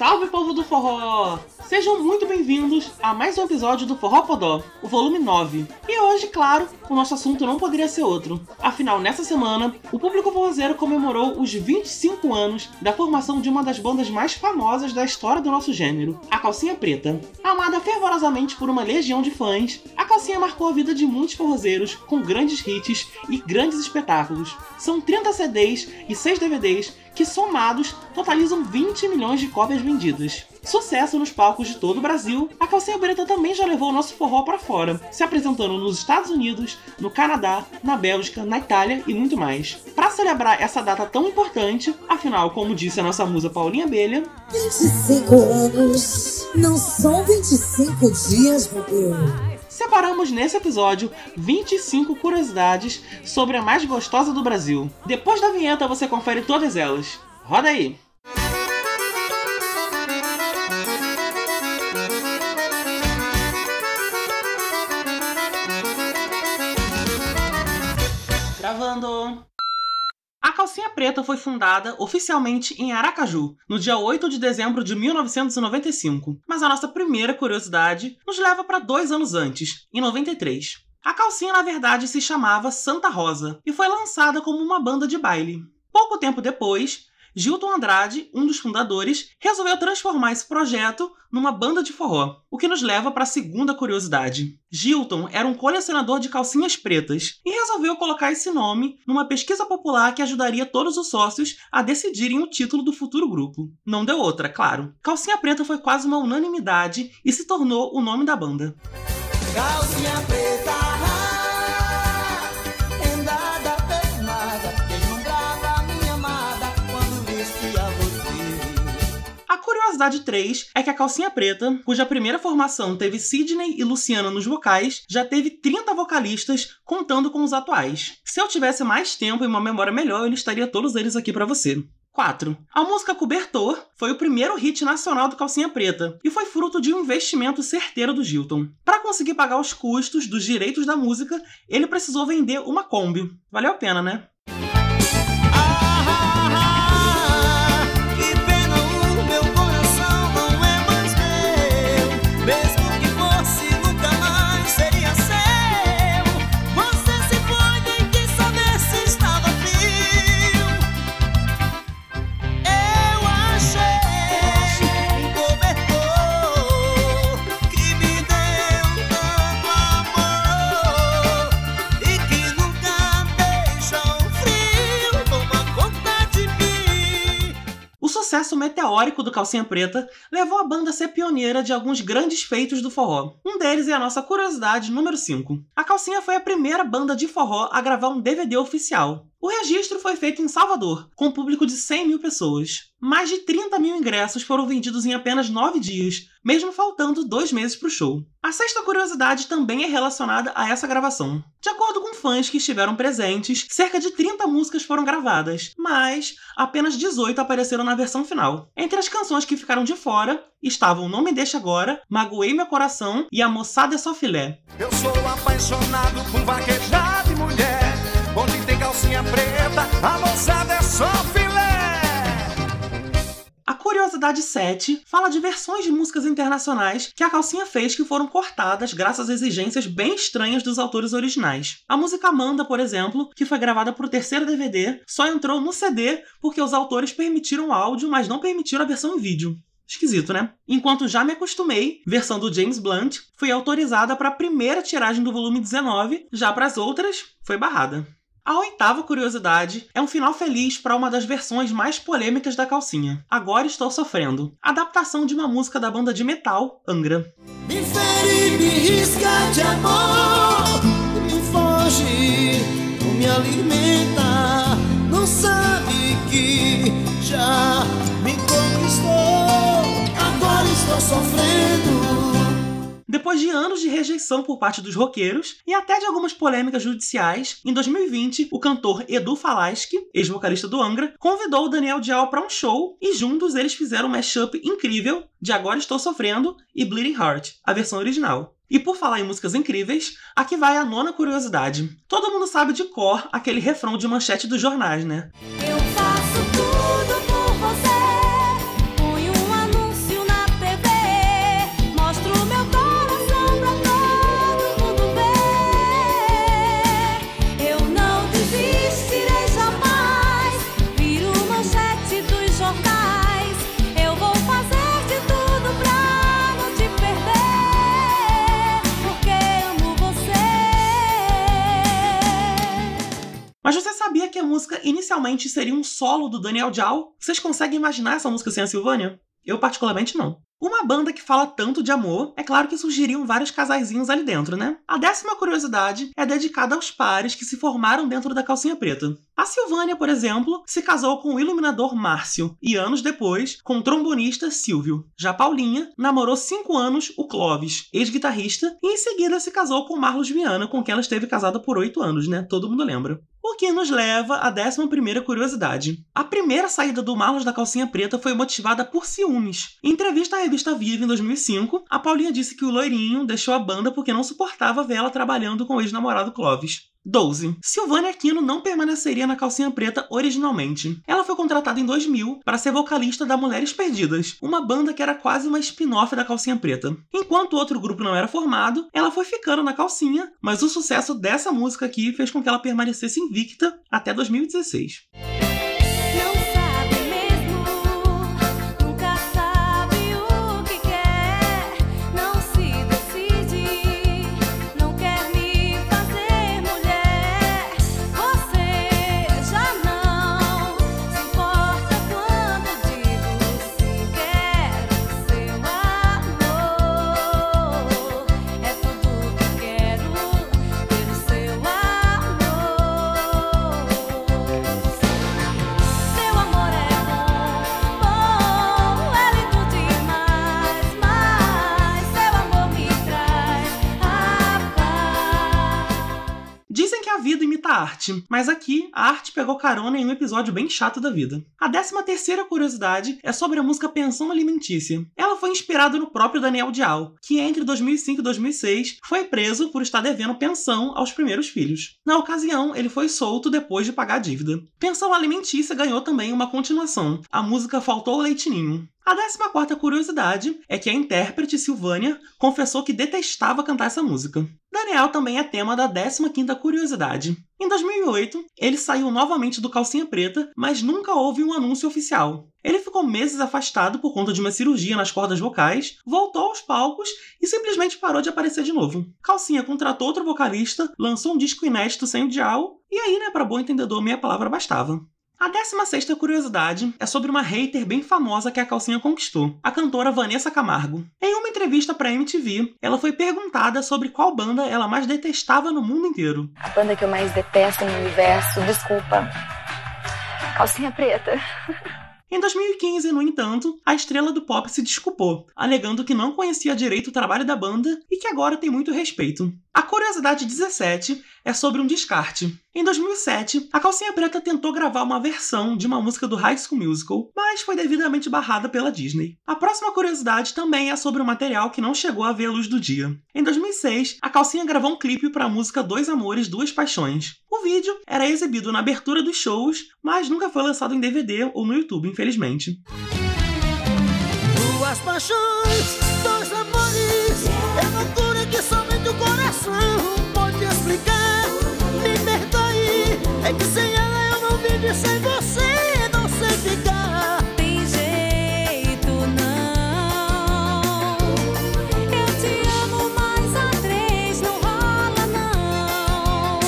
Salve, povo do forró! Sejam muito bem-vindos a mais um episódio do Forró Podó, o volume 9. E hoje, claro, o nosso assunto não poderia ser outro. Afinal, nessa semana, o público forrozeiro comemorou os 25 anos da formação de uma das bandas mais famosas da história do nosso gênero, a Calcinha Preta. Amada fervorosamente por uma legião de fãs, a Calcinha marcou a vida de muitos forrozeiros com grandes hits e grandes espetáculos. São 30 CDs e 6 DVDs que somados totalizam 20 milhões de cópias vendidas. Sucesso nos palcos de todo o Brasil, a Calcinha Preta também já levou o nosso forró para fora, se apresentando nos Estados Unidos, no Canadá, na Bélgica, na Itália e muito mais. Para celebrar essa data tão importante, afinal, como disse a nossa musa Paulinha Abelha, 25 anos não são 25 dias, meu bem. Separamos nesse episódio 25 curiosidades sobre a mais gostosa do Brasil. Depois da vinheta você confere todas elas. Roda aí! Gravando! Calcinha Preta foi fundada oficialmente em Aracaju, no dia 8 de dezembro de 1995. Mas a nossa primeira curiosidade nos leva para dois anos antes, em 93. A calcinha, na verdade, se chamava Santa Rosa e foi lançada como uma banda de baile. Pouco tempo depois, Gilton Andrade, um dos fundadores, resolveu transformar esse projeto numa banda de forró, o que nos leva para a segunda curiosidade. Gilton era um colecionador de calcinhas pretas e resolveu colocar esse nome numa pesquisa popular que ajudaria todos os sócios a decidirem o título do futuro grupo. Não deu outra, claro. Calcinha Preta foi quase uma unanimidade e se tornou o nome da banda. Calcinha preta, Curiosidade 3 é que a Calcinha Preta, cuja primeira formação teve Sidney e Luciana nos vocais, já teve 30 vocalistas, contando com os atuais. Se eu tivesse mais tempo e uma memória melhor, eu listaria todos eles aqui pra você. 4. A música Cobertor foi o primeiro hit nacional do Calcinha Preta e foi fruto de um investimento certeiro do Gilton. Para conseguir pagar os custos dos direitos da música, ele precisou vender uma Kombi. Valeu a pena, né? Meteórico do Calcinha Preta levou a banda a ser pioneira de alguns grandes feitos do forró. Um deles é a nossa curiosidade número 5. A Calcinha foi a primeira banda de forró a gravar um DVD oficial. O registro foi feito em Salvador, com público de 100 mil pessoas. Mais de 30 mil ingressos foram vendidos em apenas 9 dias, mesmo faltando dois meses para o show. A sexta curiosidade também é relacionada a essa gravação. De acordo com fãs que estiveram presentes, cerca de 30 músicas foram gravadas, mas apenas 18 apareceram na versão final. Entre as canções que ficaram de fora estavam Não Me Deixa Agora, Magoei Meu Coração e A Moçada é Só Filé. Eu sou apaixonado por mulher. Onde calcinha preta, a moçada é só filé. A curiosidade 7 fala de versões de músicas internacionais que a Calcinha fez que foram cortadas graças a exigências bem estranhas dos autores originais. A música Amanda, por exemplo, que foi gravada para o terceiro DVD, só entrou no CD porque os autores permitiram o áudio, mas não permitiram a versão em vídeo. Esquisito, né? Enquanto Já Me Acostumei, versão do James Blunt, foi autorizada para a primeira tiragem do volume 19, já para as outras, foi barrada. A oitava curiosidade é um final feliz para uma das versões mais polêmicas da calcinha. Agora estou sofrendo. Adaptação de uma música da banda de metal, Angra. Me fere, me risca de amor. Me foge, me alimenta. Não sabe que já me conquistou. Agora estou sofrendo. Depois de anos de rejeição por parte dos roqueiros e até de algumas polêmicas judiciais, em 2020, o cantor Edu Falaschi, ex-vocalista do Angra, convidou o Daniel Dial para um show e juntos eles fizeram um mashup incrível de Agora Estou Sofrendo e Bleeding Heart, a versão original. E por falar em músicas incríveis, aqui vai a nona curiosidade. Todo mundo sabe de cor aquele refrão de manchete dos jornais, né? Eu seria um solo do Daniel Jal? Vocês conseguem imaginar essa música sem a Silvânia? Eu, particularmente, não. Uma banda que fala tanto de amor, é claro que surgiriam vários casaizinhos ali dentro, né? A décima curiosidade é dedicada aos pares que se formaram dentro da calcinha preta. A Silvânia, por exemplo, se casou com o iluminador Márcio e anos depois com o trombonista Silvio. Já Paulinha namorou cinco anos o Clóvis, ex-guitarrista, e em seguida se casou com Marlos Viana, com quem ela esteve casada por oito anos, né? Todo mundo lembra. O que nos leva à 11 curiosidade. A primeira saída do Marlos da calcinha preta foi motivada por ciúmes. Em entrevista à revista Viva em 2005, a Paulinha disse que o loirinho deixou a banda porque não suportava ver ela trabalhando com o ex-namorado Clovis. 12. Silvânia Aquino não permaneceria na Calcinha Preta originalmente. Ela foi contratada em 2000 para ser vocalista da Mulheres Perdidas, uma banda que era quase uma spin-off da Calcinha Preta. Enquanto outro grupo não era formado, ela foi ficando na calcinha, mas o sucesso dessa música aqui fez com que ela permanecesse invicta até 2016. Arte, mas aqui a arte pegou carona em um episódio bem chato da vida. A 13 terceira curiosidade é sobre a música Pensão Alimentícia. Ela foi inspirada no próprio Daniel Dial, que entre 2005 e 2006 foi preso por estar devendo pensão aos primeiros filhos. Na ocasião, ele foi solto depois de pagar a dívida. Pensão Alimentícia ganhou também uma continuação, a música Faltou Leitinho. A 14 curiosidade é que a intérprete Silvânia confessou que detestava cantar essa música. Daniel também é tema da 15ª curiosidade. Em 2008, ele saiu novamente do Calcinha Preta, mas nunca houve um anúncio oficial. Ele ficou meses afastado por conta de uma cirurgia nas cordas vocais, voltou aos palcos e simplesmente parou de aparecer de novo. Calcinha contratou outro vocalista, lançou um disco inédito sem o Dial, e aí, né, pra bom entendedor, meia palavra bastava. A 16 curiosidade é sobre uma hater bem famosa que a calcinha conquistou, a cantora Vanessa Camargo. Em uma entrevista para MTV, ela foi perguntada sobre qual banda ela mais detestava no mundo inteiro. A banda que eu mais detesto no universo, desculpa. Calcinha preta. Em 2015, no entanto, a estrela do pop se desculpou, alegando que não conhecia direito o trabalho da banda e que agora tem muito respeito. A curiosidade 17 é sobre um descarte. Em 2007, a Calcinha Preta tentou gravar uma versão de uma música do High School Musical, mas foi devidamente barrada pela Disney. A próxima curiosidade também é sobre um material que não chegou a ver a luz do dia. Em 2006, a Calcinha gravou um clipe para a música Dois Amores, Duas Paixões. O vídeo era exibido na abertura dos shows, mas nunca foi lançado em DVD ou no YouTube, infelizmente. Duas paixões, dois amores, é loucura que o coração pode explicar. Me perdoe, é que sem ela eu não vivo e sem você não sei ficar. Tem jeito não. Eu te amo, mas a três não rola não.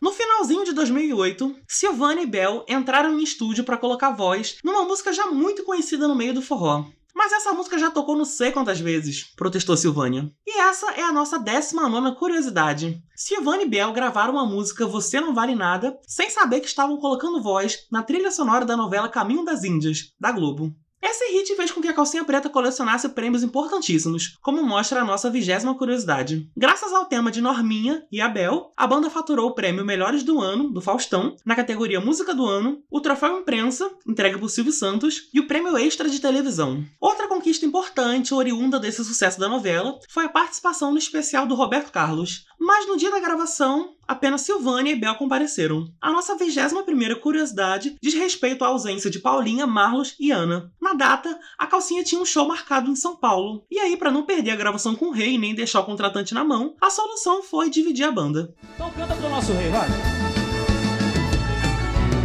No finalzinho de 2008, Silvana e Bel entraram em estúdio para colocar voz numa música já muito conhecida no meio do forró. Mas essa música já tocou não sei quantas vezes, protestou Silvânia. E essa é a nossa 19 curiosidade. Silvana e Bel gravaram a música Você Não Vale Nada sem saber que estavam colocando voz na trilha sonora da novela Caminho das Índias, da Globo. Esse hit fez com que a Calcinha Preta colecionasse prêmios importantíssimos, como mostra a nossa vigésima curiosidade. Graças ao tema de Norminha e Abel, a banda faturou o prêmio Melhores do Ano, do Faustão, na categoria Música do Ano, o troféu Imprensa, entregue por Silvio Santos, e o prêmio Extra de Televisão. Outra conquista importante, oriunda desse sucesso da novela, foi a participação no especial do Roberto Carlos. Mas no dia da gravação, apenas Silvânia e Bel compareceram. A nossa 21ª curiosidade diz respeito à ausência de Paulinha, Marlos e Ana. Na data, a calcinha tinha um show marcado em São Paulo. E aí, para não perder a gravação com o rei nem deixar o contratante na mão, a solução foi dividir a banda. Então canta pro nosso rei, vai.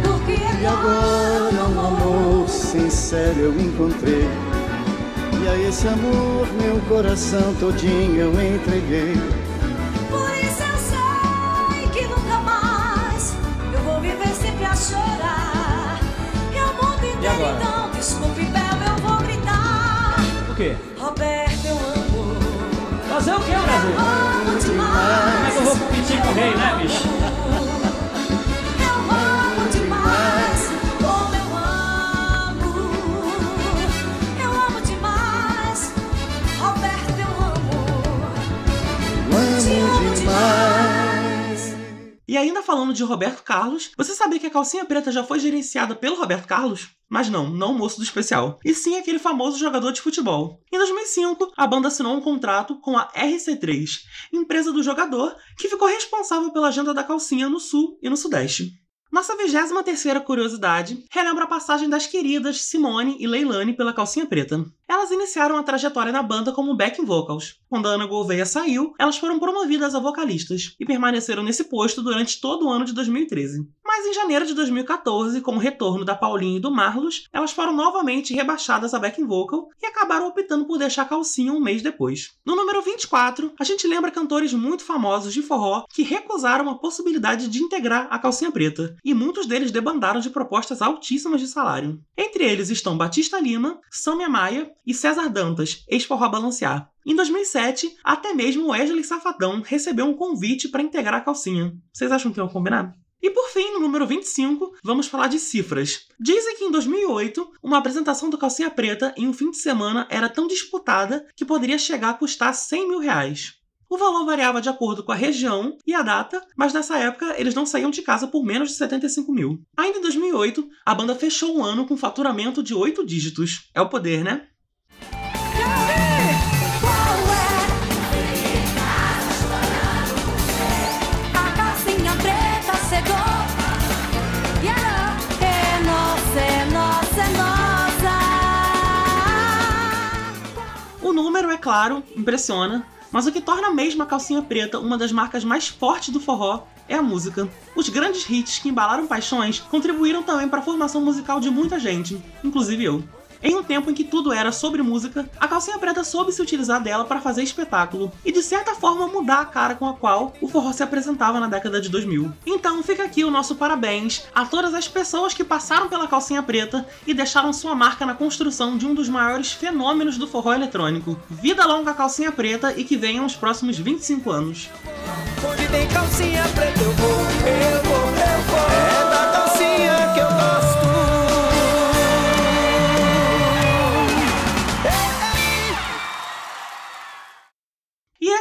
Porque E agora um amor sincero eu encontrei E a esse amor meu coração todinho eu entreguei Te amo demais. E ainda falando de Roberto Carlos, você sabia que a calcinha preta já foi gerenciada pelo Roberto Carlos? Mas não, não o moço do especial. E sim aquele famoso jogador de futebol. Em 2005, a banda assinou um contrato com a RC3, empresa do jogador, que ficou responsável pela agenda da calcinha no sul e no sudeste. Nossa 23ª curiosidade relembra a passagem das queridas Simone e Leilani pela calcinha preta. Elas iniciaram a trajetória na banda como backing vocals. Quando a Ana Gouveia saiu, elas foram promovidas a vocalistas e permaneceram nesse posto durante todo o ano de 2013. Mas em janeiro de 2014, com o retorno da Paulinha e do Marlos, elas foram novamente rebaixadas a backing vocal e acabaram optando por deixar a calcinha um mês depois. No número 24, a gente lembra cantores muito famosos de forró que recusaram a possibilidade de integrar a calcinha preta, e muitos deles debandaram de propostas altíssimas de salário. Entre eles estão Batista Lima, Samia Maia e César Dantas, ex-forró balancear. Em 2007, até mesmo Wesley Safadão recebeu um convite para integrar a calcinha. Vocês acham que iam combinar? E por fim, no número 25, vamos falar de cifras. Dizem que em 2008, uma apresentação do Calcinha Preta em um fim de semana era tão disputada que poderia chegar a custar 100 mil reais. O valor variava de acordo com a região e a data, mas nessa época eles não saíam de casa por menos de 75 mil. Ainda em 2008, a banda fechou um ano com faturamento de 8 dígitos. É o poder, né? Claro, impressiona, mas o que torna mesmo a calcinha preta uma das marcas mais fortes do forró é a música. Os grandes hits que embalaram paixões contribuíram também para a formação musical de muita gente, inclusive eu. Em um tempo em que tudo era sobre música, a calcinha preta soube se utilizar dela para fazer espetáculo e de certa forma mudar a cara com a qual o forró se apresentava na década de 2000. Então fica aqui o nosso parabéns a todas as pessoas que passaram pela calcinha preta e deixaram sua marca na construção de um dos maiores fenômenos do forró eletrônico. Vida longa calcinha preta e que venham os próximos 25 anos. Onde tem calcinha preta eu vou, eu vou,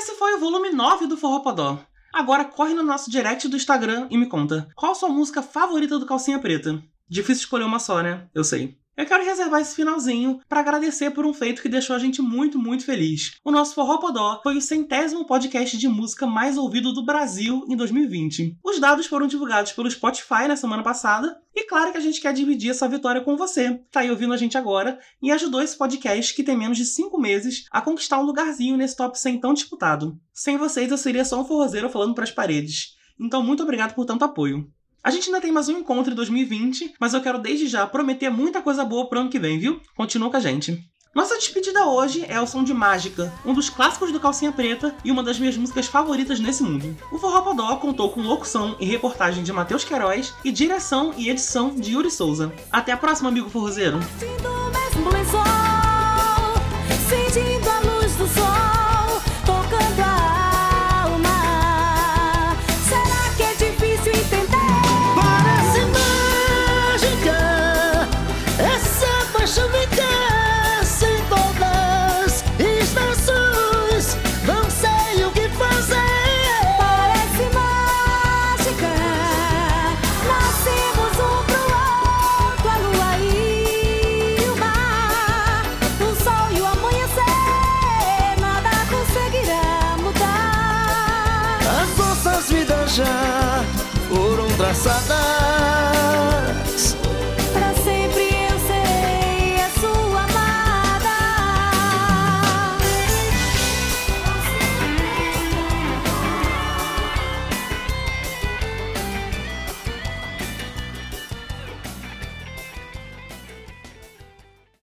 esse foi o volume 9 do Forró Podó. Agora corre no nosso direct do Instagram e me conta qual sua música favorita do Calcinha Preta. Difícil escolher uma só, né? Eu sei. Eu quero reservar esse finalzinho para agradecer por um feito que deixou a gente muito, muito feliz. O nosso Forró Podó foi o centésimo podcast de música mais ouvido do Brasil em 2020. Os dados foram divulgados pelo Spotify na semana passada e claro que a gente quer dividir essa vitória com você, que tá aí ouvindo a gente agora e ajudou esse podcast que tem menos de 5 meses a conquistar um lugarzinho nesse top 100 tão disputado. Sem vocês eu seria só um forrozeiro falando pras paredes. Então muito obrigado por tanto apoio. A gente ainda tem mais um encontro em 2020, mas eu quero desde já prometer muita coisa boa pro ano que vem, viu? Continua com a gente. Nossa despedida hoje é o som de Mágica, um dos clássicos do Calcinha Preta e uma das minhas músicas favoritas nesse mundo. O Forró Podó contou com locução e reportagem de Matheus Queiroz e direção e edição de Yuri Souza. Até a próxima, amigo forrozeiro! Já foram traçadas